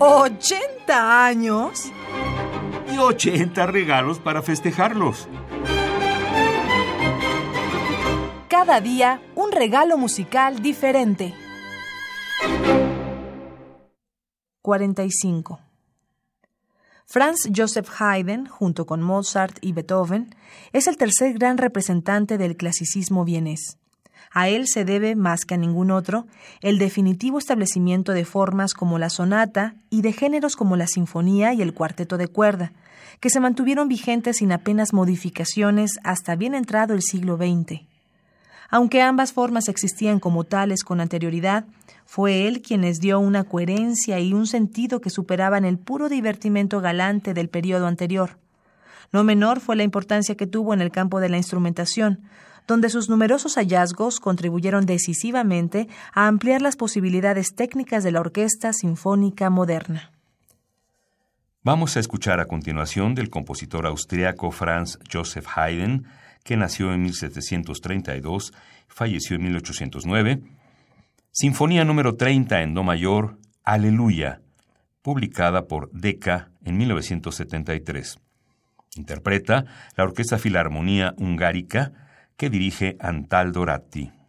¿80 años? Y 80 regalos para festejarlos. Cada día un regalo musical diferente. 45. Franz Joseph Haydn, junto con Mozart y Beethoven, es el tercer gran representante del clasicismo vienés. A él se debe, más que a ningún otro, el definitivo establecimiento de formas como la sonata y de géneros como la sinfonía y el cuarteto de cuerda, que se mantuvieron vigentes sin apenas modificaciones hasta bien entrado el siglo XX. Aunque ambas formas existían como tales con anterioridad, fue él quien les dio una coherencia y un sentido que superaban el puro divertimento galante del periodo anterior. No menor fue la importancia que tuvo en el campo de la instrumentación, donde sus numerosos hallazgos contribuyeron decisivamente a ampliar las posibilidades técnicas de la orquesta sinfónica moderna. Vamos a escuchar a continuación del compositor austriaco Franz Joseph Haydn, que nació en 1732 y falleció en 1809, Sinfonía número 30 en Do mayor, Aleluya, publicada por Decca en 1973. Interpreta la Orquesta Filarmonía Hungárica que dirige Antal Doratti.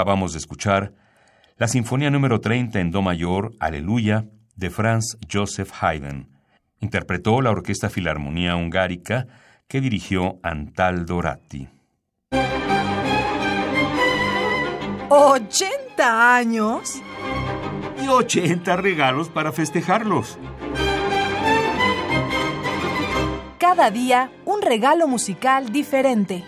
Acabamos de escuchar la Sinfonía número 30 en Do mayor, Aleluya, de Franz Joseph Haydn. Interpretó la Orquesta Filarmonía Hungárica que dirigió Antal Doratti. ¿80 años? Y 80 regalos para festejarlos. Cada día un regalo musical diferente.